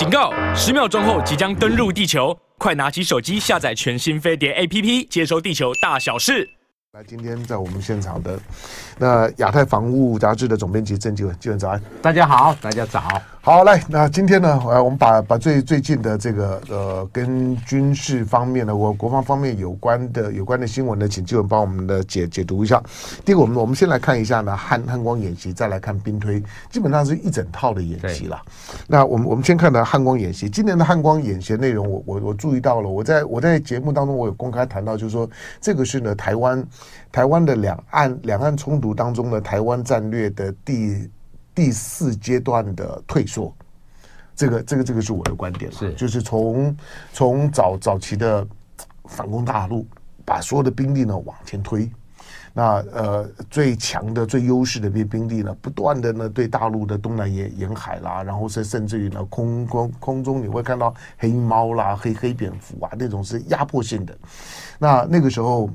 警告！十秒钟后即将登陆地球，快拿起手机下载全新飞碟 APP，接收地球大小事。来，今天在我们现场的那亚太防务杂志的总编辑郑继文，继文早安。大家好，大家早。好，来，那今天呢，呃，我们把把最最近的这个呃，跟军事方面的，我国防方面有关的有关的新闻呢，请继文帮我们的解解读一下。第一个，我们我们先来看一下呢，汉汉光演习，再来看兵推，基本上是一整套的演习了。那我们我们先看的汉光演习，今年的汉光演习内容我，我我我注意到了，我在我在节目当中我有公开谈到，就是说这个是呢，台湾台湾的两岸两岸冲突当中的台湾战略的第。第四阶段的退缩，这个这个这个是我的观点，是。就是从从早早期的反攻大陆，把所有的兵力呢往前推，那呃最强的最优势的兵兵力呢，不断的呢对大陆的东南沿沿海啦，然后甚甚至于呢空空空中你会看到黑猫啦、黑黑蝙蝠啊那种是压迫性的，那那个时候。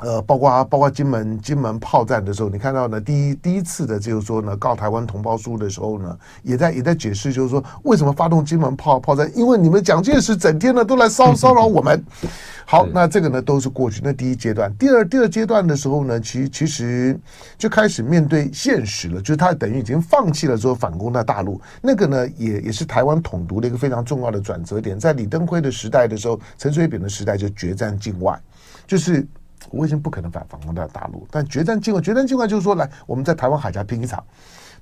呃，包括包括金门金门炮战的时候，你看到呢，第一第一次的，就是说呢，告台湾同胞书的时候呢，也在也在解释，就是说为什么发动金门炮炮战，因为你们蒋介石整天呢都来骚骚扰我们。好，那这个呢都是过去。那第一阶段，第二第二阶段的时候呢，其其实就开始面对现实了，就是他等于已经放弃了说反攻到大陆。那个呢，也也是台湾统独的一个非常重要的转折点。在李登辉的时代的时候，陈水扁的时代就决战境外，就是。我已经不可能反反攻到大陆，但决战境外，决战境外就是说，来我们在台湾海峡拼一场。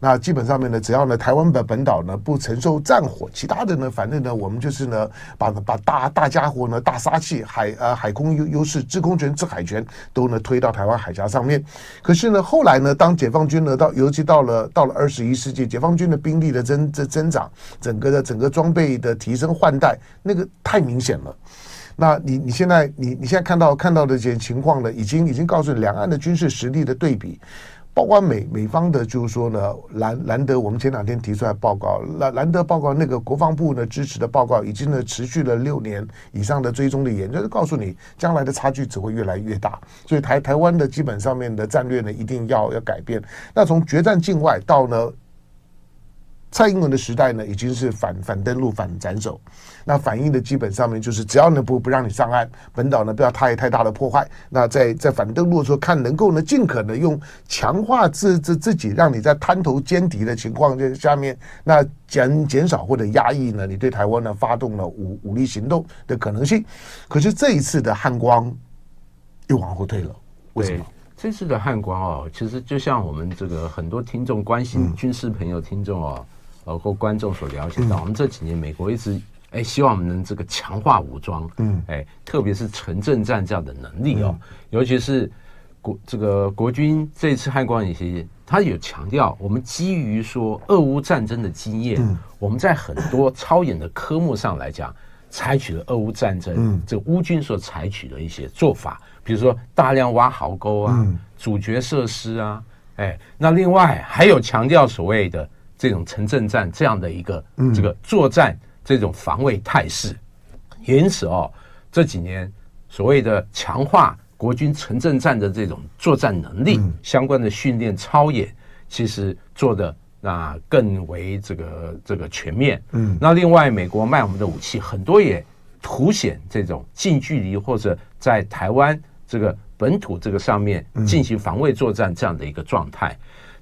那基本上面呢，只要呢台湾本本岛呢不承受战火，其他的呢，反正呢我们就是呢把把大大家伙呢大杀器海呃海空优优势制空权制海权都呢推到台湾海峡上面。可是呢后来呢，当解放军呢到尤其到了到了二十一世纪，解放军的兵力的增增长，整个的整个装备的提升换代，那个太明显了。那你你现在你你现在看到看到的这些情况呢，已经已经告诉两岸的军事实力的对比，包括美美方的，就是说呢，兰兰德，我们前两天提出来报告，兰兰德报告那个国防部呢支持的报告，已经呢持续了六年以上的追踪的研究，就告诉你将来的差距只会越来越大，所以台台湾的基本上面的战略呢一定要要改变。那从决战境外到呢？蔡英文的时代呢，已经是反反登陆、反斩首，那反映的基本上面就是，只要呢不不让你上岸，本岛呢不要太太大的破坏。那在在反登陆的时候，看能够呢尽可能用强化自自自己，让你在滩头歼敌的情况这下面，那减减少或者压抑呢你对台湾呢发动了武武力行动的可能性。可是这一次的汉光又往后退了，为什么？这次的汉光哦，其实就像我们这个很多听众关心军事朋友听众哦。包括观众所了解到，我们这几年美国一直哎希望我们能这个强化武装，嗯，哎，特别是城镇战这样的能力哦，尤其是国这个国军这次汉光演习，他有强调，我们基于说俄乌战争的经验，我们在很多超演的科目上来讲，采取了俄乌战争这个乌军所采取的一些做法，比如说大量挖壕沟啊，阻绝设施啊，哎，那另外还有强调所谓的。这种城镇战这样的一个这个作战这种防卫态势，因此哦，这几年所谓的强化国军城镇战的这种作战能力相关的训练操演，其实做的那更为这个这个全面。嗯，那另外美国卖我们的武器很多也凸显这种近距离或者在台湾这个本土这个上面进行防卫作战这样的一个状态。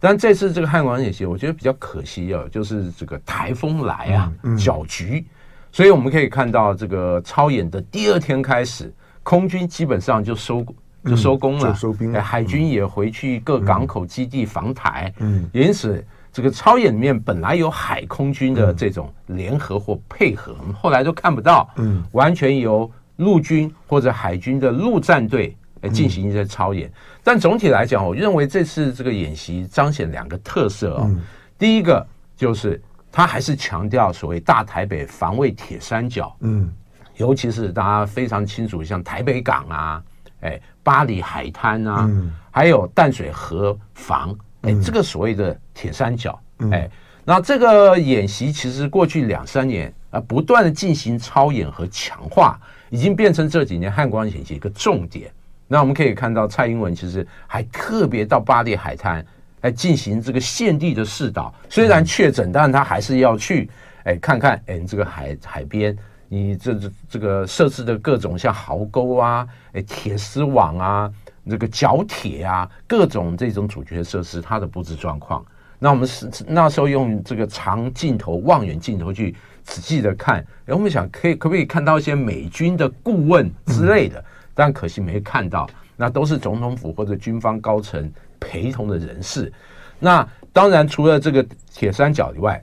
但这次这个汉光演习，我觉得比较可惜啊，就是这个台风来啊，搅局，所以我们可以看到这个操演的第二天开始，空军基本上就收就收工了，收兵，海军也回去各港口基地防台，嗯，因此这个操演里面本来有海空军的这种联合或配合，我们后来都看不到，嗯，完全由陆军或者海军的陆战队。来进行一些操演，但总体来讲，我认为这次这个演习彰显两个特色啊。第一个就是他还是强调所谓大台北防卫铁三角，嗯，尤其是大家非常清楚，像台北港啊，哎，巴黎海滩啊，还有淡水河防，哎，这个所谓的铁三角，哎，那这个演习其实过去两三年啊，不断的进行操演和强化，已经变成这几年汉光演习一个重点。那我们可以看到，蔡英文其实还特别到巴黎海滩来进行这个现地的试导。虽然确诊，但他还是要去，哎，看看哎，这个海海边，你这这这个设置的各种像壕沟啊，哎，铁丝网啊，这个角铁啊，各种这种主角设施，它的布置状况。那我们是那时候用这个长镜头、望远镜头去仔细的看，然后，我们想可以可不可以看到一些美军的顾问之类的？但可惜没看到，那都是总统府或者军方高层陪同的人士。那当然，除了这个铁三角以外，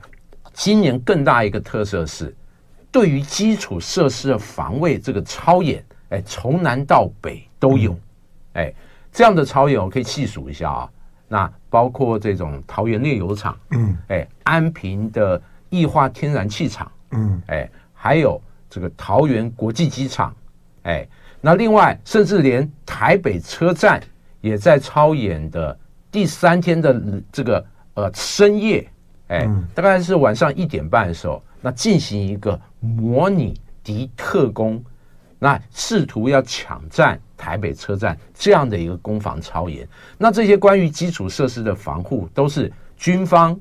今年更大一个特色是，对于基础设施的防卫这个操演，哎，从南到北都有，哎，这样的操演我可以细数一下啊。那包括这种桃园炼油厂，嗯，哎，安平的液化天然气厂，嗯，哎，还有这个桃园国际机场，哎。那另外，甚至连台北车站也在超演的第三天的这个呃深夜，哎，大概是晚上一点半的时候，那进行一个模拟敌特工，那试图要抢占台北车站这样的一个攻防超演。那这些关于基础设施的防护，都是军方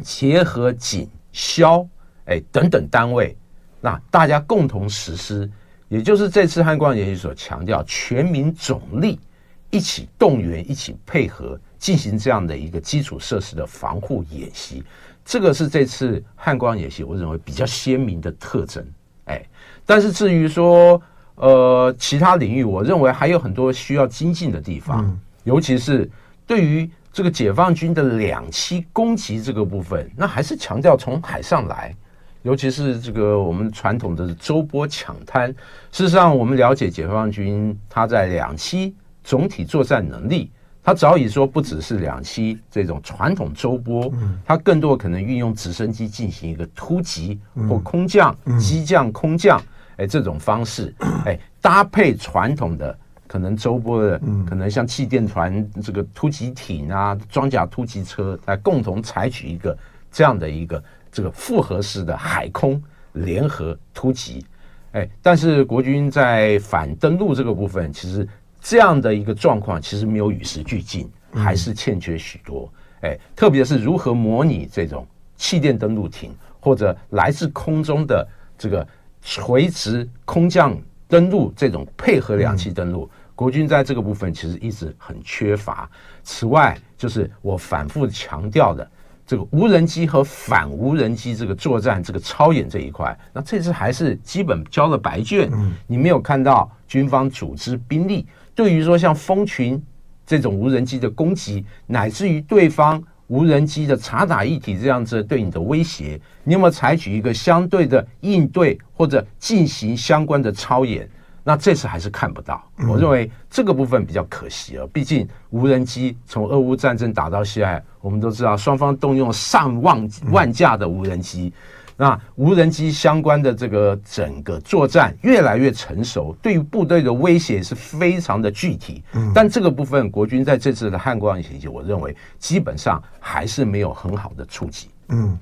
结合警消哎等等单位，那大家共同实施。也就是这次汉光演习所强调，全民总力一起动员、一起配合进行这样的一个基础设施的防护演习，这个是这次汉光演习我认为比较鲜明的特征。哎，但是至于说呃其他领域，我认为还有很多需要精进的地方，尤其是对于这个解放军的两栖攻击这个部分，那还是强调从海上来。尤其是这个我们传统的周波抢滩，事实上，我们了解解放军他在两栖总体作战能力，他早已说不只是两栖这种传统周波，他更多可能运用直升机进行一个突击或空降、机降、空降，哎，这种方式，哎，搭配传统的可能周波的，可能像气垫船这个突击艇啊、装甲突击车来共同采取一个这样的一个。这个复合式的海空联合突击，哎，但是国军在反登陆这个部分，其实这样的一个状况其实没有与时俱进，还是欠缺许多。哎，特别是如何模拟这种气垫登陆艇或者来自空中的这个垂直空降登陆这种配合两栖登陆，国军在这个部分其实一直很缺乏。此外，就是我反复强调的。这个无人机和反无人机这个作战这个操演这一块，那这次还是基本交了白卷。你没有看到军方组织兵力，对于说像蜂群这种无人机的攻击，乃至于对方无人机的察打一体这样子对你的威胁，你有没有采取一个相对的应对或者进行相关的操演？那这次还是看不到，我认为这个部分比较可惜了。毕竟无人机从俄乌战争打到现在，我们都知道双方动用上万万架的无人机，那无人机相关的这个整个作战越来越成熟，对于部队的威胁是非常的具体。但这个部分国军在这次的汉光演习，我认为基本上还是没有很好的触及。嗯，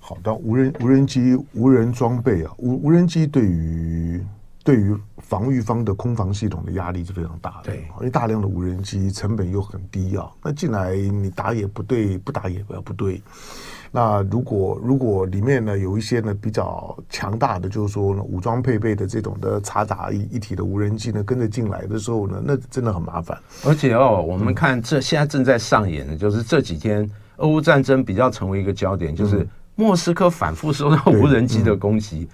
好的，无人无人机无人装备啊，无无人机对于。对于防御方的空防系统的压力是非常大的，对，因为大量的无人机成本又很低啊，那进来你打也不对，不打也不对。那如果如果里面呢有一些呢比较强大的，就是说呢武装配备的这种的察打一一体的无人机呢跟着进来的时候呢，那真的很麻烦。而且哦，我们看这现在正在上演的，就是这几天俄乌战争比较成为一个焦点，就是莫斯科反复受到无人机的攻击。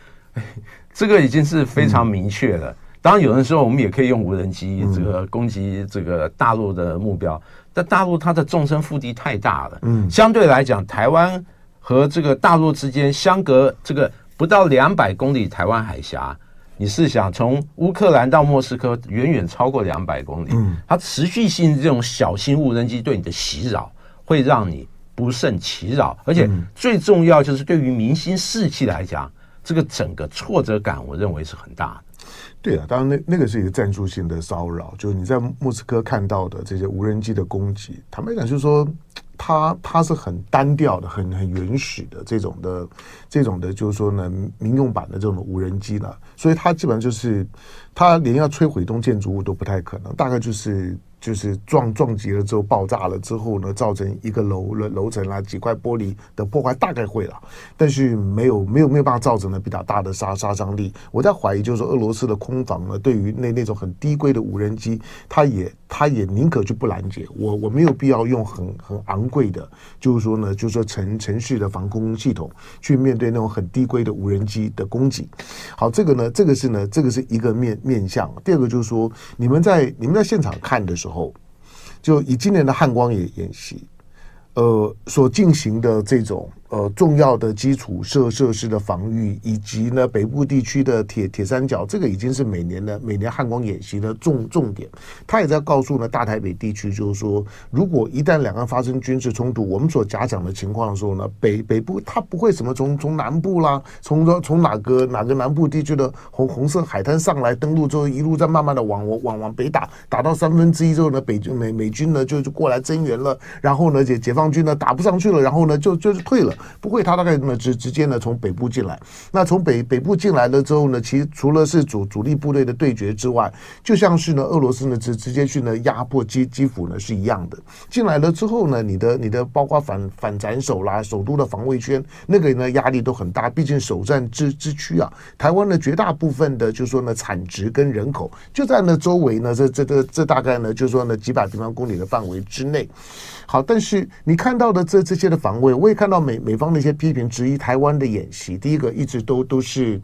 这个已经是非常明确了。当然，有的时候我们也可以用无人机这个攻击这个大陆的目标，但大陆它的纵深腹地太大了。嗯，相对来讲，台湾和这个大陆之间相隔这个不到两百公里，台湾海峡，你试想从乌克兰到莫斯科，远远超过两百公里，它持续性这种小型无人机对你的袭扰，会让你不胜其扰。而且最重要就是对于民心士气来讲。这个整个挫折感，我认为是很大的。对啊，当然那那个是一个战术性的骚扰，就是你在莫斯科看到的这些无人机的攻击，坦白讲就是说，它它是很单调的、很很原始的这种的这种的，就是说呢，民用版的这种无人机了，所以它基本上就是它连要摧毁一栋建筑物都不太可能，大概就是。就是撞撞击了之后爆炸了之后呢，造成一个楼楼楼层啊几块玻璃的破坏大概会了，但是没有没有没有办法造成呢比较大的杀杀伤力。我在怀疑，就是说俄罗斯的空防呢，对于那那种很低规的无人机，他也他也宁可就不拦截。我我没有必要用很很昂贵的，就是说呢，就是说城城市的防空系统去面对那种很低规的无人机的攻击。好，这个呢，这个是呢，这个是一个面面向。第二个就是说，你们在你们在现场看的时候。就以今年的汉光演演习，呃，所进行的这种。呃，重要的基础设设施的防御，以及呢北部地区的铁铁三角，这个已经是每年的每年汉光演习的重重点。他也在告诉呢大台北地区，就是说，如果一旦两岸发生军事冲突，我们所假想的情况的时候呢，北北部他不会什么从从南部啦，从从哪个哪个南部地区的红红色海滩上来登陆之后，一路再慢慢的往往往北打，打到三分之一之后呢，北军美美军呢就就过来增援了，然后呢解解放军呢打不上去了，然后呢就就是退了。不会，他大概呢直直接呢从北部进来。那从北北部进来了之后呢，其实除了是主主力部队的对决之外，就像是呢俄罗斯呢直直接去呢压迫基基辅呢是一样的。进来了之后呢，你的你的包括反反斩首啦，首都的防卫圈那个呢压力都很大。毕竟首战之之区啊，台湾的绝大部分的就是说呢产值跟人口就在那周围呢，这这这这大概呢就是说呢几百平方公里的范围之内。好，但是你看到的这这些的防卫，我也看到美美方的一些批评质疑台湾的演习。第一个，一直都都是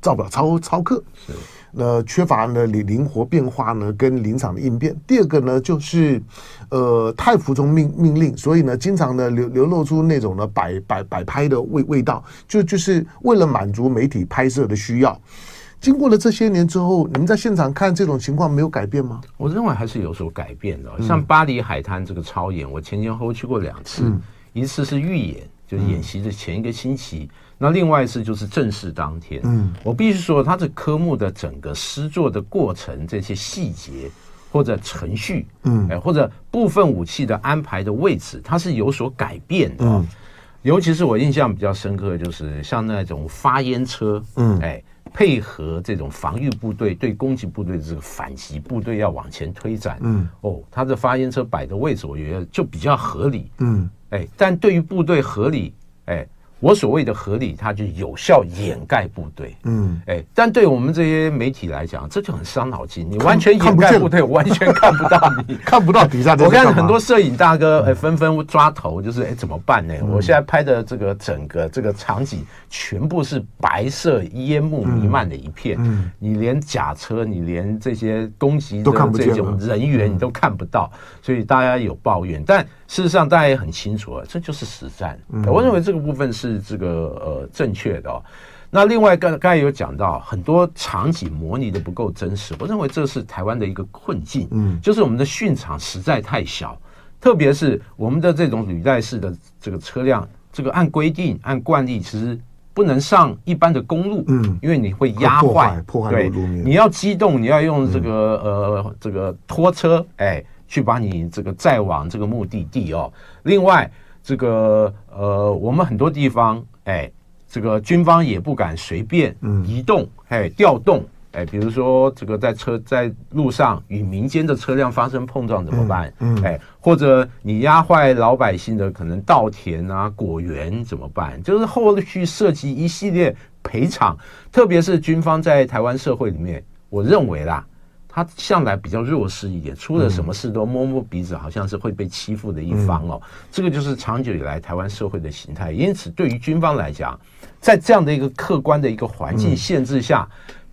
照表操操课，是那缺乏呢灵灵活变化呢跟临场的应变。第二个呢，就是呃太服从命命令，所以呢经常呢流流露出那种呢摆摆摆拍的味味道，就就是为了满足媒体拍摄的需要。经过了这些年之后，你们在现场看这种情况没有改变吗？我认为还是有所改变的。像巴黎海滩这个操演，我前前后后去过两次，嗯、一次是预演，就是演习的前一个星期；嗯、那另外一次就是正式当天。嗯，我必须说，它这科目的整个施作的过程，这些细节或者程序，嗯，哎，或者部分武器的安排的位置，它是有所改变的。嗯，尤其是我印象比较深刻的就是像那种发烟车，嗯，哎。配合这种防御部队对攻击部队的这个反击部队要往前推展，嗯，哦，他的发烟车摆的位置，我觉得就比较合理，嗯，哎，但对于部队合理，哎。我所谓的合理，它就有效掩盖部队。嗯，哎，但对我们这些媒体来讲，这就很伤脑筋。你完全掩盖部队，完全看不到你，看不到底下。我看很多摄影大哥，哎，纷纷抓头，就是哎，怎么办呢？我现在拍的这个整个这个场景，全部是白色烟雾弥漫的一片。嗯，你连假车，你连这些攻击的这种人员，你都看不到。所以大家有抱怨，但。事实上，大家也很清楚啊，这就是实战。我认为这个部分是这个呃正确的哦。那另外刚刚才有讲到很多场景模拟的不够真实，我认为这是台湾的一个困境。嗯，就是我们的训场实在太小，特别是我们的这种履带式的这个车辆，这个按规定按惯例其实不能上一般的公路。嗯，因为你会压坏破坏路面。你要机动，你要用这个呃这个拖车，哎。去把你这个载往这个目的地哦。另外，这个呃，我们很多地方，哎，这个军方也不敢随便移动，哎，调动，哎，比如说这个在车在路上与民间的车辆发生碰撞怎么办？嗯，哎，或者你压坏老百姓的可能稻田啊、果园怎么办？就是后续涉及一系列赔偿，特别是军方在台湾社会里面，我认为啦。他向来比较弱势一点，出了什么事都摸摸鼻子，好像是会被欺负的一方哦。这个就是长久以来台湾社会的形态。因此，对于军方来讲，在这样的一个客观的一个环境限制下，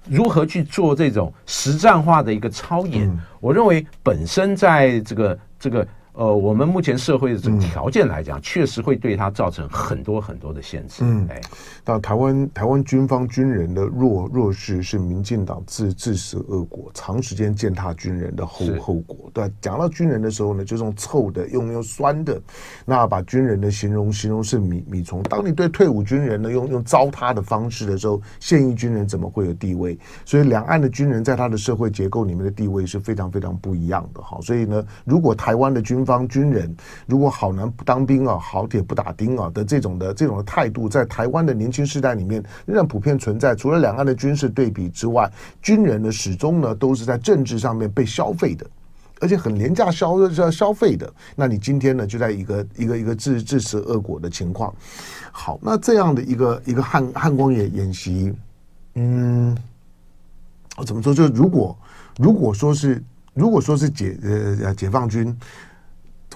如何去做这种实战化的一个操演，我认为本身在这个这个呃，我们目前社会的这个条件来讲，确实会对它造成很多很多的限制。嗯，哎，那台湾台湾军方军人的弱弱势是民进党自自食恶果，长时间践踏军人的后后果。对，讲到军人的时候呢，就用臭的，用用酸的，那把军人的形容形容是米米虫。当你对退伍军人呢，用用糟蹋的方式的时候，现役军人怎么会有地位？所以两岸的军人在他的社会结构里面的地位是非常非常不一样的。哈，所以呢，如果台湾的军方军人如果好男不当兵啊，好铁不打钉啊的这种的这种的态度，在台湾的年轻世代里面仍然普遍存在。除了两岸的军事对比之外，军人呢始终呢都是在政治上面被消费的，而且很廉价消消消费的。那你今天呢就在一个一个一个自自食恶果的情况。好，那这样的一个一个汉汉光演演习，嗯，我怎么说？就如果如果说是如果说是解呃解放军。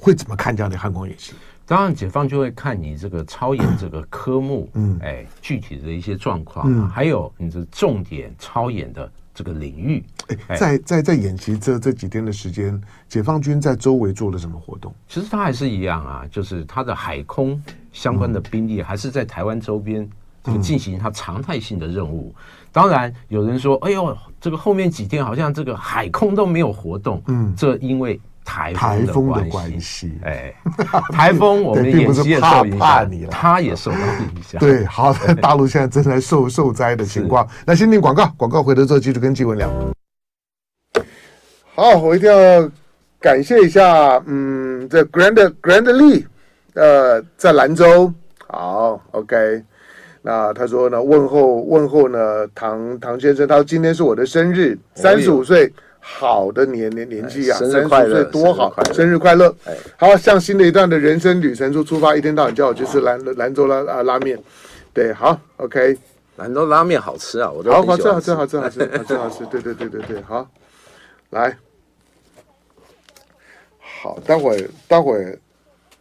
会怎么看这样的汉光演习？当然，解放就会看你这个操演这个科目，嗯，哎，具体的一些状况，嗯，还有你的重点操演的这个领域。哎，在在在演习这这几天的时间，解放军在周围做了什么活动？其实它还是一样啊，就是它的海空相关的兵力还是在台湾周边这个进行它常态性的任务。当然，有人说，哎呦，这个后面几天好像这个海空都没有活动，嗯，这因为。台台风的关系，哎，台风我们演习也受影响，他也受到影响。对，好，大陆现在正在受受灾的情况。那先听广告，广告回头之后继续跟纪文聊。好，我一定要感谢一下，嗯，这 Grand Grand Lee，呃，在兰州。好，OK。那他说呢，问候问候呢，唐唐先生，他说今天是我的生日，三十五岁。好的年年年纪啊，三十岁多好，生日快乐！好，向新的一段的人生旅程中出发，一天到晚叫我去吃兰兰州拉啊拉面，对，好，OK，兰州拉面好吃啊，我都好好吃，好吃，好吃，好吃，好吃，好吃，对对对对对，好，来，好，待会儿待会儿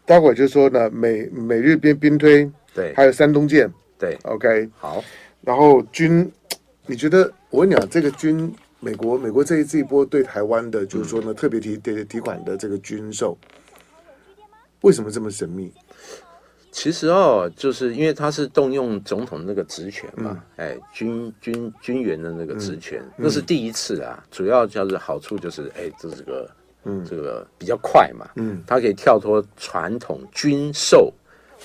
待会儿就说呢，美美日边兵推，对，还有山东舰，对，OK，好，然后军，你觉得我跟你讲这个军？美国，美国这一这一波对台湾的，就是说呢，特别提提提款的这个军售，为什么这么神秘？其实哦，就是因为他是动用总统那个职权嘛，嗯、哎，军军军员的那个职权，嗯、那是第一次啊。嗯、主要就是好处就是，哎，这是个，嗯，这个比较快嘛，嗯，他可以跳脱传统军售。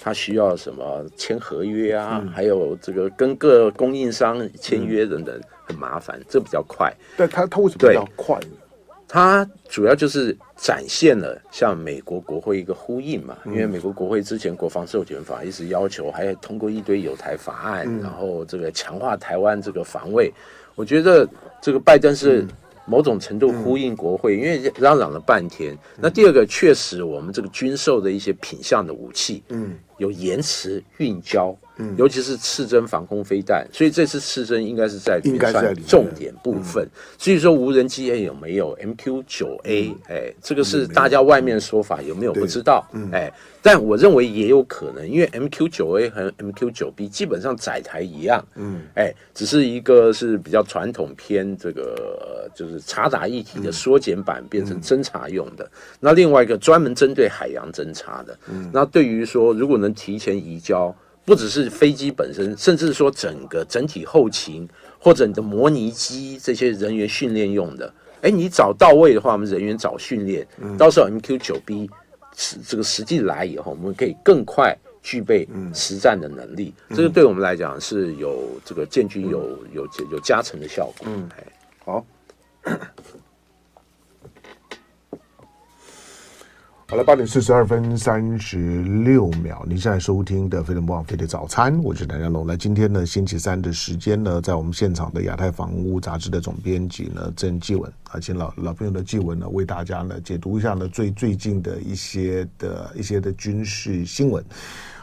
他需要什么签合约啊？嗯、还有这个跟各供应商签约等等，很麻烦。嗯、这比较快。但他他为什么比较快？他主要就是展现了向美国国会一个呼应嘛。嗯、因为美国国会之前国防授权法一直要求，还要通过一堆有台法案，嗯、然后这个强化台湾这个防卫。我觉得这个拜登是。某种程度呼应国会，因为嚷嚷了半天。那第二个，确实我们这个军售的一些品相的武器，嗯，有延迟运交。尤其是刺针防空飞弹，所以这次刺针应该是在算重点部分。所以说无人机有没有 MQ 九 A？哎，这个是大家外面的说法，有没有不知道？哎，但我认为也有可能，因为 MQ 九 A 和 MQ 九 B 基本上载台一样，嗯，哎，只是一个是比较传统偏这个就是查打一体的缩减版，变成侦察用的。那另外一个专门针对海洋侦察的。那对于说如果能提前移交。不只是飞机本身，甚至说整个整体后勤或者你的模拟机这些人员训练用的，哎，你找到位的话，我们人员早训练，到时候 MQ 九 B 实这个实际来以后，我们可以更快具备实战的能力，这个对我们来讲是有这个建军有有有加成的效果。嗯，哎，好。好了，八点四十二分三十六秒，您现在收听的《飞碟网飞碟早餐》，我是谭家龙。那今天呢，星期三的时间呢，在我们现场的亚太房屋杂志的总编辑呢，郑继文啊，请老老朋友的继文呢，为大家呢解读一下呢最最近的一些的一些的军事新闻。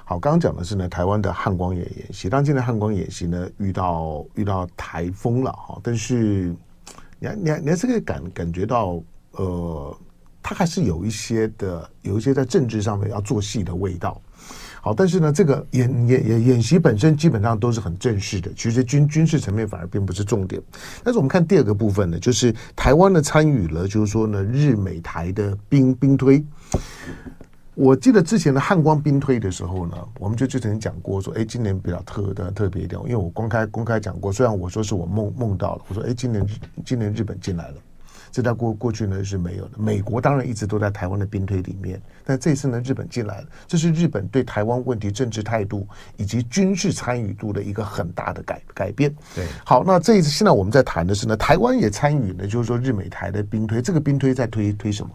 好，刚刚讲的是呢，台湾的汉光演演习，当今天的汉光演习呢，遇到遇到台风了哈，但是你还你还你还是可以感感觉到呃。他还是有一些的，有一些在政治上面要做戏的味道。好，但是呢，这个演演演演习本身基本上都是很正式的，其实军军事层面反而并不是重点。但是我们看第二个部分呢，就是台湾呢参与了，就是说呢日美台的兵兵推。我记得之前的汉光兵推的时候呢，我们就之前讲过说，哎，今年比较特的特别一点，因为我公开公开讲过，虽然我说是我梦梦到了，我说，哎，今年今年日本进来了。这在过过去呢是没有的。美国当然一直都在台湾的兵推里面，但这次呢日本进来了，这是日本对台湾问题政治态度以及军事参与度的一个很大的改改变。对，好，那这一次现在我们在谈的是呢，台湾也参与呢，就是说日美台的兵推，这个兵推在推推什么？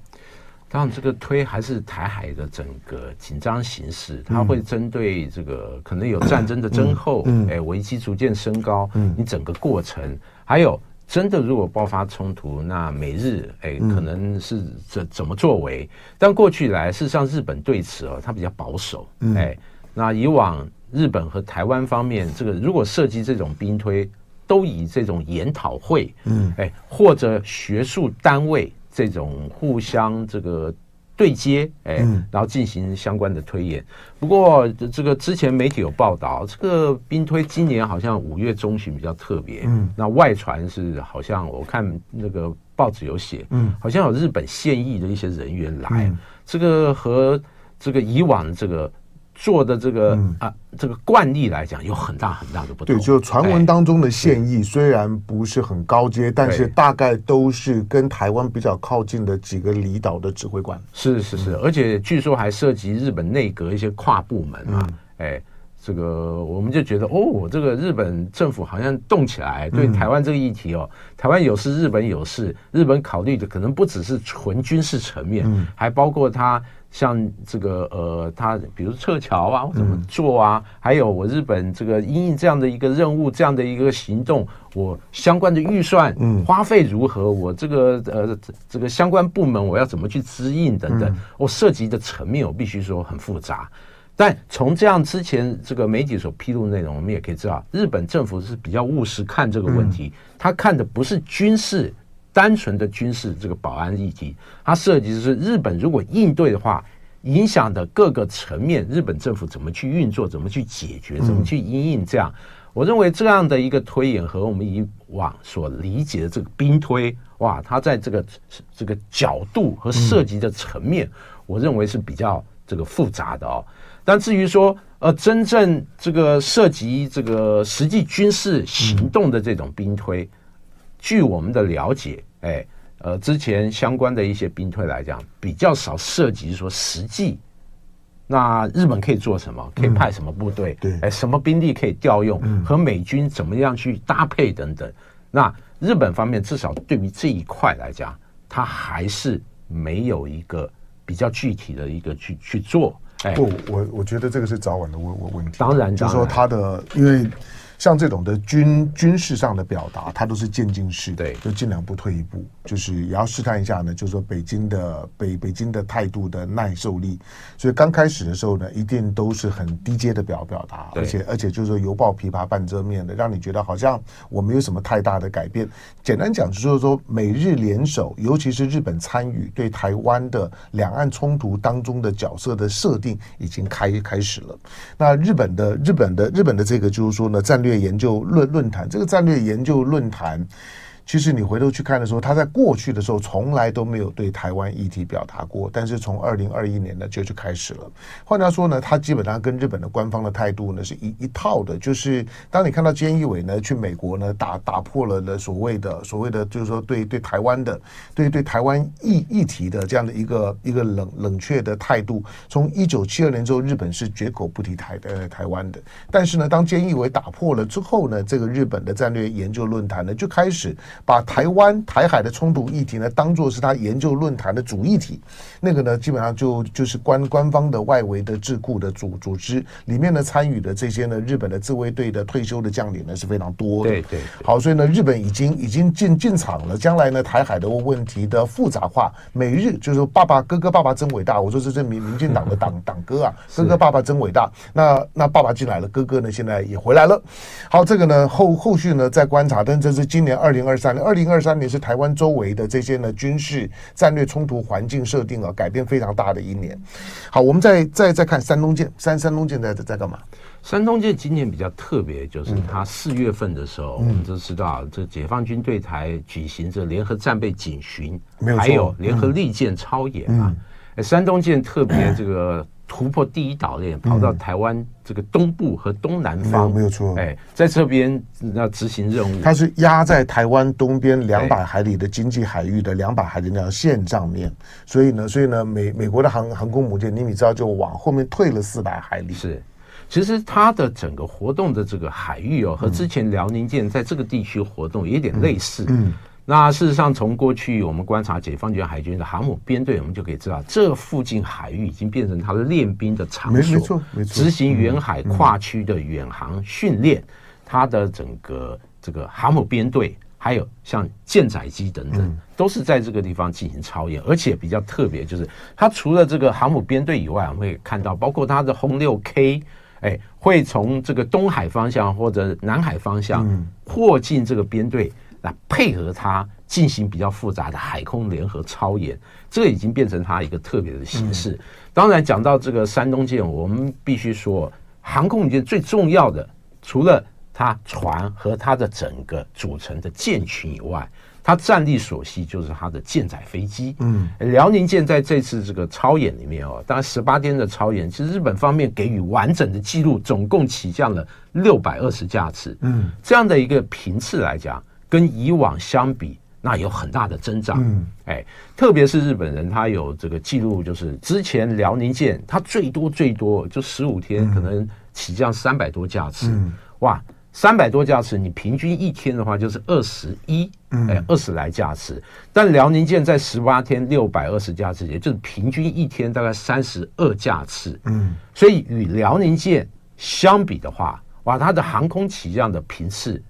当然，这个推还是台海的整个紧张形势，它会针对这个可能有战争的征候，哎，危机逐渐升高，嗯你整个过程还有。真的，如果爆发冲突，那美日哎，可能是怎怎么作为？但过去来，事实上日本对此哦，它比较保守。哎，那以往日本和台湾方面，这个如果涉及这种兵推，都以这种研讨会，嗯，哎，或者学术单位这种互相这个。对接，哎，然后进行相关的推演。不过，这个之前媒体有报道，这个兵推今年好像五月中旬比较特别。嗯，那外传是好像我看那个报纸有写，嗯，好像有日本现役的一些人员来，这个和这个以往这个。做的这个、嗯、啊，这个惯例来讲，有很大很大的不同。对，就传闻当中的现役虽然不是很高阶，哎、但是大概都是跟台湾比较靠近的几个离岛的指挥官。是是是，而且据说还涉及日本内阁一些跨部门啊。嗯、哎，这个我们就觉得哦，这个日本政府好像动起来，对台湾这个议题哦，嗯、台湾有事，日本有事，日本考虑的可能不只是纯军事层面，嗯、还包括他。像这个呃，他比如撤侨啊，怎么做啊？嗯、还有我日本这个因应这样的一个任务，这样的一个行动，我相关的预算花费如何？嗯、我这个呃这个相关部门我要怎么去支应等等？我、嗯、涉及的层面我必须说很复杂。但从这样之前这个媒体所披露的内容，我们也可以知道，日本政府是比较务实看这个问题，他、嗯、看的不是军事。单纯的军事这个保安议题，它涉及的是日本如果应对的话，影响的各个层面，日本政府怎么去运作，怎么去解决，怎么去应应这样。我认为这样的一个推演和我们以往所理解的这个兵推，哇，它在这个这个角度和涉及的层面，我认为是比较这个复杂的哦。但至于说，呃，真正这个涉及这个实际军事行动的这种兵推。据我们的了解，哎，呃，之前相关的一些兵推来讲，比较少涉及说实际，那日本可以做什么，可以派什么部队，对，哎，什么兵力可以调用，和美军怎么样去搭配等等。那日本方面至少对于这一块来讲，他还是没有一个比较具体的一个去去做。哎，不，我我觉得这个是早晚的问问问题。当然，就是说他的因为。像这种的军军事上的表达，它都是渐进式的，对，就尽量不退一步，就是也要试探一下呢。就是说北京的北北京的态度的耐受力，所以刚开始的时候呢，一定都是很低阶的表表达，而且而且就是说犹抱琵琶半遮面的，让你觉得好像我没有什么太大的改变。简单讲就是说，美日联手，尤其是日本参与对台湾的两岸冲突当中的角色的设定已经开开始了。那日本的日本的日本的这个就是说呢，战略。研究论论坛，这个战略研究论坛。其实你回头去看的时候，他在过去的时候从来都没有对台湾议题表达过，但是从二零二一年呢就就开始了。换句话说呢，他基本上跟日本的官方的态度呢是一一套的，就是当你看到菅义伟呢去美国呢打打破了的所谓的所谓的就是说对对台湾的对对台湾议议题的这样的一个一个冷冷却的态度，从一九七二年之后，日本是绝口不提台呃台湾的。但是呢，当菅义伟打破了之后呢，这个日本的战略研究论坛呢就开始。把台湾台海的冲突议题呢，当做是他研究论坛的主议题，那个呢，基本上就就是官官方的外围的智库的组组织里面呢，参与的这些呢，日本的自卫队的退休的将领呢是非常多的。对对。好，所以呢，日本已经已经进进场了。将来呢，台海的问题的复杂化，美日就是说爸爸哥哥爸爸真伟大。我说这是民民进党的党 党歌啊，哥哥爸爸真伟大。那那爸爸进来了，哥哥呢现在也回来了。好，这个呢后后续呢再观察，但这是今年二零二。三年，二零二三年是台湾周围的这些呢军事战略冲突环境设定啊改变非常大的一年。好，我们再再再看山东舰，山山东舰在在干嘛？山东舰今年比较特别，就是它四月份的时候，嗯、我们都知道，这解放军对台举行这联合战备警巡，没有还有联合利剑操演啊。嗯、山东舰特别这个 突破第一岛链，嗯、跑到台湾这个东部和东南方，没有错。哎，在这边要执行任务，它是压在台湾东边两百海里的经济海域的两百海里那条线上面，所以呢，所以呢，美美国的航航空母舰，你你知道就往后面退了四百海里，是。其实它的整个活动的这个海域哦，和之前辽宁舰在这个地区活动有点类似。嗯，那事实上从过去我们观察解放军海军的航母编队，我们就可以知道，这附近海域已经变成它的练兵的场所，没错，没错。执行远海跨区的远航训练，它的整个这个航母编队，还有像舰载机等等，都是在这个地方进行操演。而且比较特别就是，它除了这个航母编队以外，我们会看到包括它的轰六 K。哎，会从这个东海方向或者南海方向迫近这个编队，来配合它进行比较复杂的海空联合操演，这个已经变成它一个特别的形式。当然，讲到这个山东舰，我们必须说，航空母舰最重要的，除了它船和它的整个组成的舰群以外。它战力所需就是它的舰载飞机。嗯，辽宁舰在这次这个操演里面哦，当然十八天的操演，其实日本方面给予完整的记录，总共起降了六百二十架次。嗯，这样的一个频次来讲，跟以往相比，那有很大的增长。嗯，哎，特别是日本人，他有这个记录，就是之前辽宁舰它最多最多就十五天，可能起降三百多架次。嗯，哇。三百多架次，你平均一天的话就是二十一，哎，二十来架次。但辽宁舰在十八天六百二十架次，也就是平均一天大概三十二架次。嗯，所以与辽宁舰相比的话，哇，它的航空起降的频次。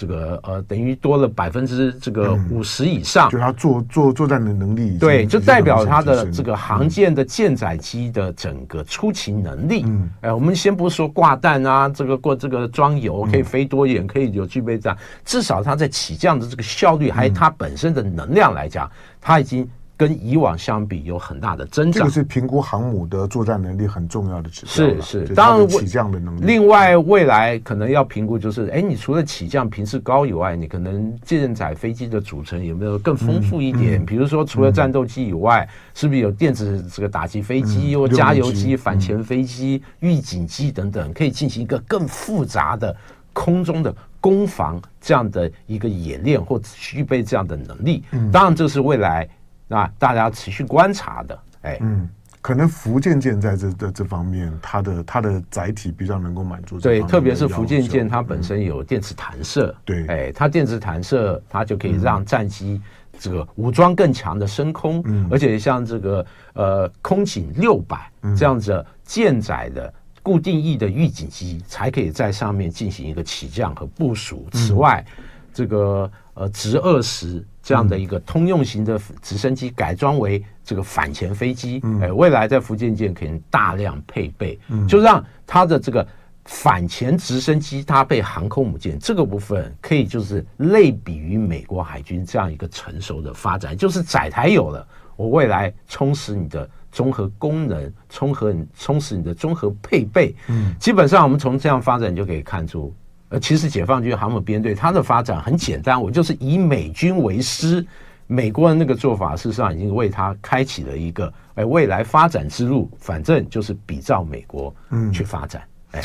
这个呃，等于多了百分之这个五十以上，就它作作作战的能力，对，就代表它的这个航舰的舰载机的整个出勤能力。嗯，哎，我们先不说挂弹啊，这个过这个装油可以飞多远，可以有具备这样，至少它在起降的这个效率，还有它本身的能量来讲，它已经。跟以往相比有很大的增长，这个是评估航母的作战能力很重要的指标。是是，当然起降的能力。另外，未来可能要评估，就是哎，你除了起降频次高以外，你可能舰载飞机的组成有没有更丰富一点？比如说，除了战斗机以外，是不是有电子这个打击飞机、或加油机、反潜飞机、预警机等等，可以进行一个更复杂的空中的攻防这样的一个演练，或具备这样的能力？当然，这是未来。那大家持续观察的，哎，嗯，可能福建舰在这这这方面，它的它的载体比较能够满足。对，特别是福建舰，它本身有电磁弹射，对，哎，它电磁弹射，它就可以让战机这个武装更强的升空，嗯，而且像这个呃空警六百这样子舰载的固定翼的预警机，才可以在上面进行一个起降和部署。此外，这个呃直二十。这样的一个通用型的直升机改装为这个反潜飞机，哎，未来在福建舰可以大量配备，就让它的这个反潜直升机搭配航空母舰这个部分，可以就是类比于美国海军这样一个成熟的发展，就是载台有了，我未来充实你的综合功能，充合你充实你的综合配备，嗯，基本上我们从这样发展就可以看出。呃，其实解放军航母编队它的发展很简单，我就是以美军为师。美国人那个做法，事实上已经为他开启了一个哎未来发展之路。反正就是比照美国嗯去发展。哎，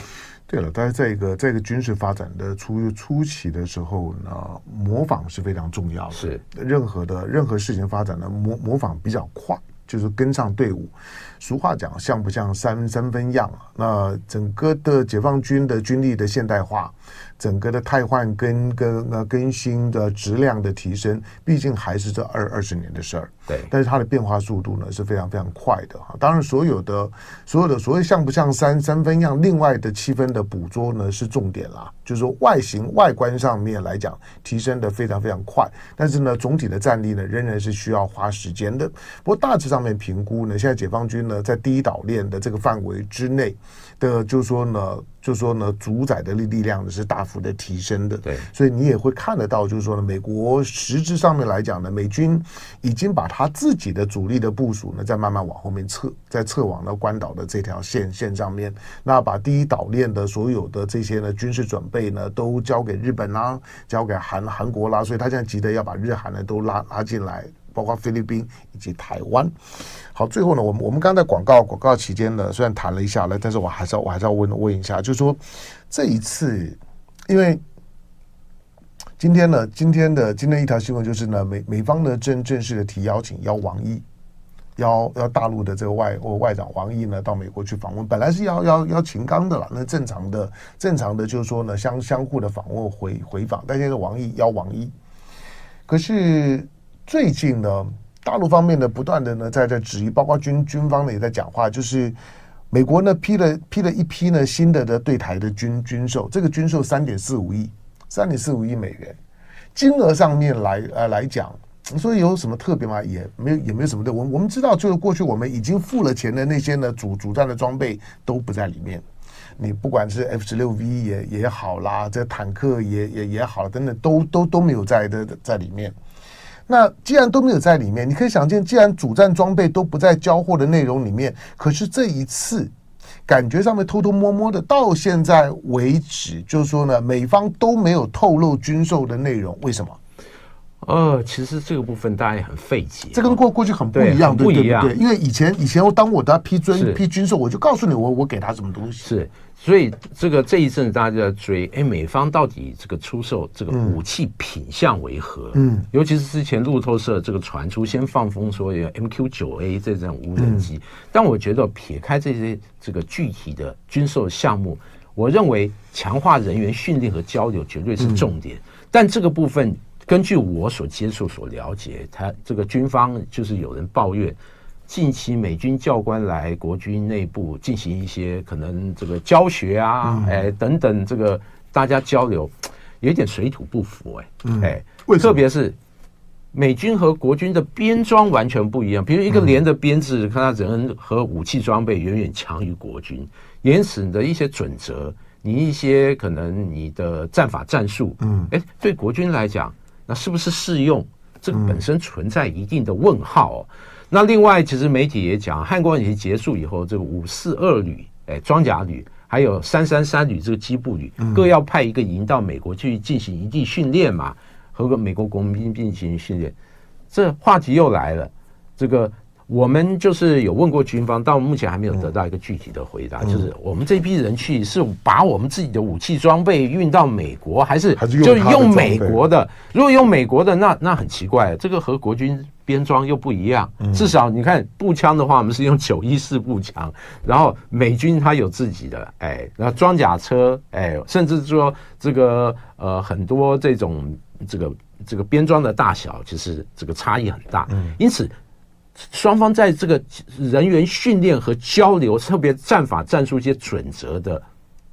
对了，但是在一个在一个军事发展的初初期的时候呢，模仿是非常重要的。是任何的任何事情发展的模模仿比较快。就是跟上队伍，俗话讲像不像三三分样啊？那整个的解放军的军力的现代化，整个的汰换跟跟呃更新的质量的提升，毕竟还是这二二十年的事儿。对，但是它的变化速度呢是非常非常快的哈。当然，所有的所有的所谓像不像三三分样，另外的七分的捕捉呢是重点啦，就是说外形外观上面来讲提升的非常非常快，但是呢总体的战力呢仍然是需要花时间的。不过大致上面评估呢，现在解放军呢在第一岛链的这个范围之内的，就是说呢。就是说呢，主宰的力力量呢是大幅的提升的，对，所以你也会看得到，就是说呢，美国实质上面来讲呢，美军已经把他自己的主力的部署呢，在慢慢往后面撤，在撤往了关岛的这条线线上面，那把第一岛链的所有的这些呢军事准备呢，都交给日本啦，交给韩韩国啦，所以他现在急得要把日韩呢都拉拉进来。包括菲律宾以及台湾，好，最后呢，我们我们刚才在广告广告期间呢，虽然谈了一下了，但是我还是要我还是要问问一下，就是说这一次，因为今天呢，今天的今天一条新闻就是呢，美美方呢正正式的提邀请邀王毅，邀邀大陆的这个外外长王毅呢到美国去访问，本来是要要邀秦刚的了，那正常的正常的就是说呢相相互的访问回回访，但现在王毅邀王毅，可是。最近呢，大陆方面呢不断的呢在在质疑，包括军军方呢也在讲话，就是美国呢批了批了一批呢新的的对台的军军售，这个军售三点四五亿，三点四五亿美元，金额上面来呃来讲，所以有什么特别吗？也没有也没有什么的。我我们知道，就是过去我们已经付了钱的那些呢主主战的装备都不在里面，你不管是 F 十六 V 也也好啦，这坦克也也也好等等，都都都没有在的在里面。那既然都没有在里面，你可以想见，既然主战装备都不在交货的内容里面，可是这一次感觉上面偷偷摸摸的，到现在为止，就是说呢，美方都没有透露军售的内容，为什么？呃，其实这个部分大家也很费解，这跟过过去很不一样，对，不一样，对，因为以前以前我当我的批准批军售，我就告诉你我我给他什么东西。是。所以这个这一阵大家就在追，哎，美方到底这个出售这个武器品相为何？嗯，尤其是之前路透社这个传出先放风说有 MQ 九 A 这种无人机，嗯，但我觉得撇开这些这个具体的军售项目，我认为强化人员训练和交流绝对是重点。嗯，但这个部分，根据我所接触所了解，他这个军方就是有人抱怨。近期美军教官来国军内部进行一些可能这个教学啊，哎等等，这个大家交流有点水土不服哎，哎，特别是美军和国军的编装完全不一样，比如一个连的编制，看他人和武器装备远远强于国军，因此你的一些准则，你一些可能你的战法战术，嗯，哎，对国军来讲，那是不是适用？这个本身存在一定的问号哦。那另外，其实媒体也讲，汉光演习结束以后，这个五四二旅、哎装甲旅，还有三三三旅这个机步旅，各要派一个营到美国去进行营地训练嘛，和个美国国民兵进行训练。这话题又来了，这个我们就是有问过军方，到目前还没有得到一个具体的回答，就是我们这批人去是把我们自己的武器装备运到美国，还是就用美国的？如果用美国的，那那很奇怪，这个和国军。编装又不一样，至少你看步枪的话，我们是用九一式步枪，然后美军它有自己的，哎，然后装甲车，哎，甚至说这个呃很多这种这个这个编装的大小，其实这个差异很大。因此，双方在这个人员训练和交流，特别战法战术一些准则的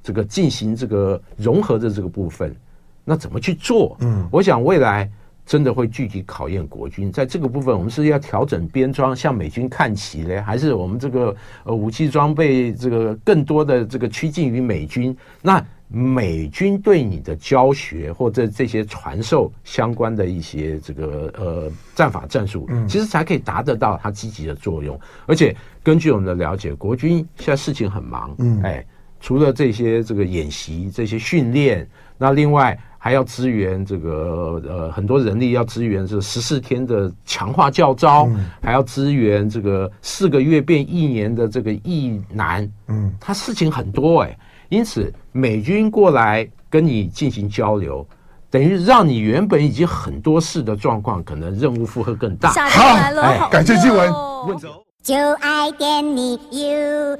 这个进行这个融合的这个部分，那怎么去做？嗯，我想未来。真的会具体考验国军，在这个部分，我们是要调整编装，向美军看齐嘞，还是我们这个呃武器装备这个更多的这个趋近于美军？那美军对你的教学或者这些传授相关的一些这个呃战法战术，其实才可以达得到它积极的作用。而且根据我们的了解，国军现在事情很忙，嗯，哎，除了这些这个演习、这些训练，那另外。还要支援这个呃很多人力，要支援这十四天的强化教召，嗯、还要支援这个四个月变一年的这个役男，嗯，他事情很多哎、欸，因此美军过来跟你进行交流，等于让你原本已经很多事的状况，可能任务负荷更大。好，哎，感谢静文。问就爱点你 UFO